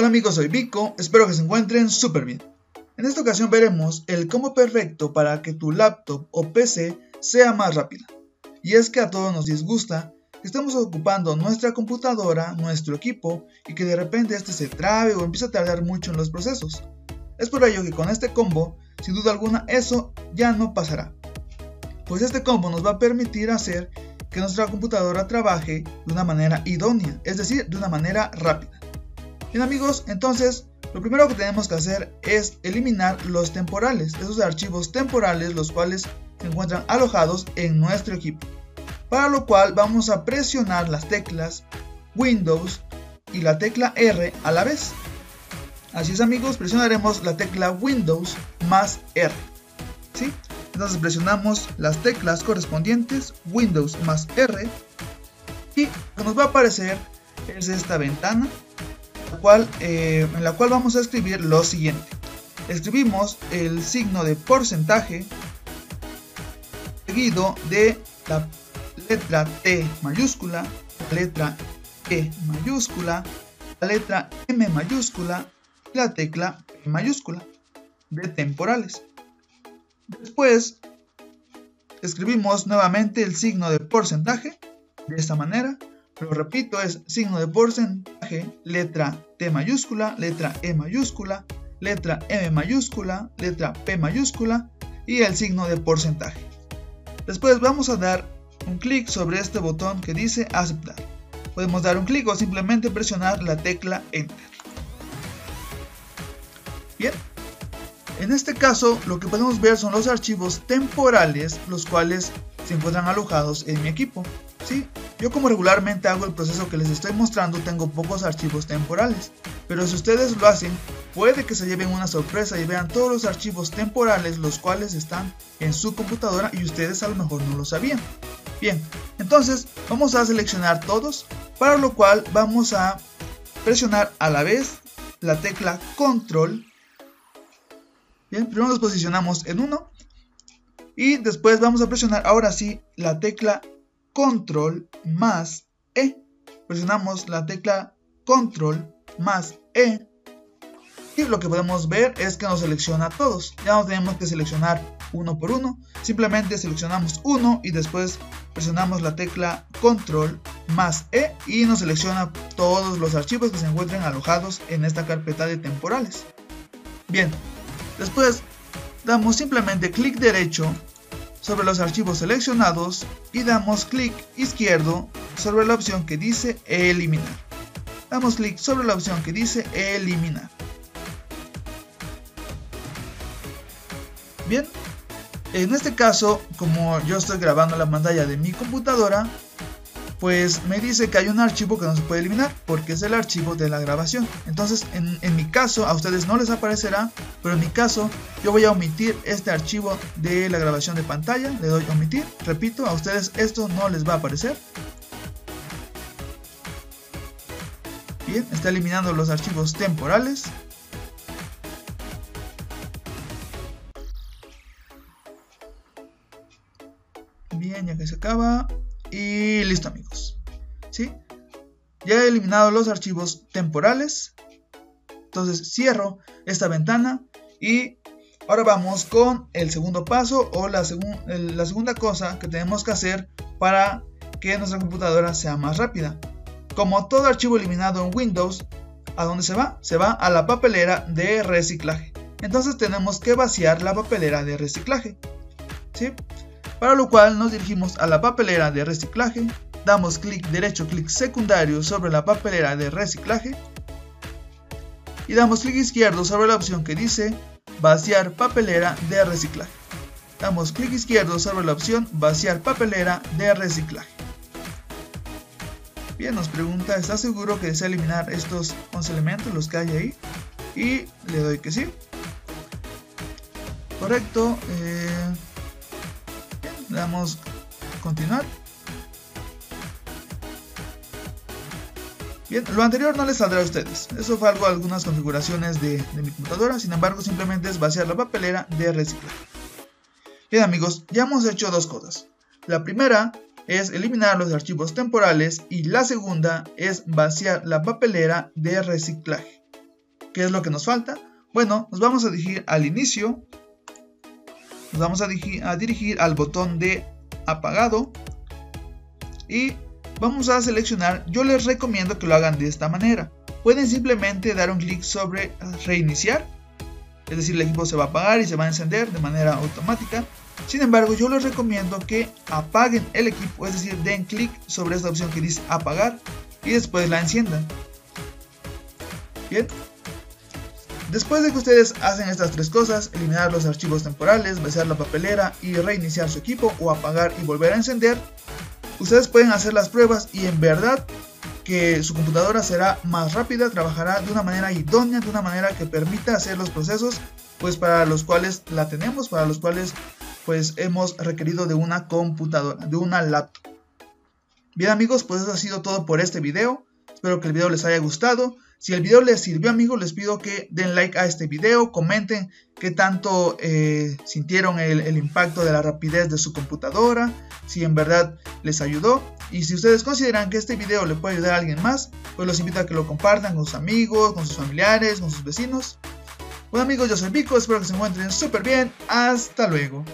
Hola amigos, soy Vico, espero que se encuentren súper bien. En esta ocasión veremos el combo perfecto para que tu laptop o PC sea más rápida. Y es que a todos nos disgusta que estemos ocupando nuestra computadora, nuestro equipo, y que de repente este se trabe o empiece a tardar mucho en los procesos. Es por ello que con este combo, sin duda alguna, eso ya no pasará. Pues este combo nos va a permitir hacer que nuestra computadora trabaje de una manera idónea, es decir, de una manera rápida. Bien amigos, entonces lo primero que tenemos que hacer es eliminar los temporales, esos archivos temporales los cuales se encuentran alojados en nuestro equipo. Para lo cual vamos a presionar las teclas Windows y la tecla R a la vez. Así es amigos, presionaremos la tecla Windows más R. ¿sí? Entonces presionamos las teclas correspondientes Windows más R y nos va a aparecer es esta ventana cual, eh, en la cual vamos a escribir lo siguiente. Escribimos el signo de porcentaje seguido de la letra T mayúscula, la letra E mayúscula, la letra M mayúscula y la tecla P mayúscula de temporales. Después escribimos nuevamente el signo de porcentaje de esta manera lo repito, es signo de porcentaje, letra T mayúscula, letra E mayúscula, letra M mayúscula, letra P mayúscula y el signo de porcentaje. Después vamos a dar un clic sobre este botón que dice aceptar. Podemos dar un clic o simplemente presionar la tecla Enter. Bien, en este caso lo que podemos ver son los archivos temporales los cuales se encuentran alojados en mi equipo. ¿sí? Yo como regularmente hago el proceso que les estoy mostrando tengo pocos archivos temporales, pero si ustedes lo hacen, puede que se lleven una sorpresa y vean todos los archivos temporales los cuales están en su computadora y ustedes a lo mejor no lo sabían. Bien, entonces vamos a seleccionar todos, para lo cual vamos a presionar a la vez la tecla control. Bien, primero nos posicionamos en uno y después vamos a presionar ahora sí la tecla control más E. Presionamos la tecla control más E. Y lo que podemos ver es que nos selecciona todos. Ya no tenemos que seleccionar uno por uno. Simplemente seleccionamos uno y después presionamos la tecla control más E y nos selecciona todos los archivos que se encuentren alojados en esta carpeta de temporales. Bien, después damos simplemente clic derecho sobre los archivos seleccionados y damos clic izquierdo sobre la opción que dice eliminar. Damos clic sobre la opción que dice eliminar. Bien, en este caso, como yo estoy grabando la pantalla de mi computadora, pues me dice que hay un archivo que no se puede eliminar porque es el archivo de la grabación. Entonces, en, mi caso, a ustedes no les aparecerá, pero en mi caso, yo voy a omitir este archivo de la grabación de pantalla. Le doy omitir. Repito, a ustedes esto no les va a aparecer. Bien, está eliminando los archivos temporales. Bien, ya que se acaba. Y listo amigos. ¿Sí? Ya he eliminado los archivos temporales. Entonces cierro esta ventana y ahora vamos con el segundo paso o la, segunda cosa que tenemos que hacer para que nuestra computadora sea más rápida. Como todo archivo eliminado en Windows, ¿a dónde se va? Se va a la papelera de reciclaje. Entonces tenemos que vaciar la papelera de reciclaje. ¿Sí? Para lo cual nos dirigimos a la papelera de reciclaje, damos clic derecho, clic secundario sobre la papelera de reciclaje y damos clic izquierdo sobre la opción que dice vaciar papelera de reciclaje. Damos clic izquierdo sobre la opción vaciar papelera de reciclaje. Bien, nos pregunta, ¿está seguro que desea eliminar estos 11 elementos, los que hay ahí? Y le doy que sí. Correcto. Eh, le damos continuar. Bien, lo anterior no les saldrá a ustedes. Eso fue algo, algunas configuraciones de, de mi computadora. Sin embargo, simplemente es vaciar la papelera de reciclaje. Bien amigos, ya hemos hecho dos cosas. La primera es eliminar los archivos temporales y la segunda es vaciar la papelera de reciclaje. ¿Qué es lo que nos falta? Bueno, nos vamos a dirigir al inicio, nos vamos a, a dirigir al botón de apagado y vamos a seleccionar, yo les recomiendo que lo hagan de esta manera. Pueden simplemente dar un clic sobre reiniciar, es decir, el equipo se va a apagar y se va a encender de manera automática. Sin embargo, yo les recomiendo que apaguen el equipo, es decir, den clic sobre esta opción que dice apagar y después la enciendan. Bien. Después de que ustedes hacen estas tres cosas, eliminar los archivos temporales, besar la papelera y reiniciar su equipo o apagar y volver a encender, ustedes pueden hacer las pruebas y en verdad que su computadora será más rápida, trabajará de una manera idónea, de una manera que permita hacer los procesos pues para los cuales la tenemos, para los cuales pues hemos requerido de una computadora, de una laptop. Bien amigos, pues eso ha sido todo por este video. Espero que el video les haya gustado. Si el video les sirvió amigos, les pido que den like a este video, comenten qué tanto eh, sintieron el, el, impacto de la rapidez de su computadora, si en verdad les ayudó. Y si ustedes consideran que este video le puede ayudar a alguien más, pues los invito a que lo compartan con sus amigos, con sus familiares, con sus vecinos. Bueno amigos, yo soy Vico, espero que se encuentren súper bien. Hasta luego.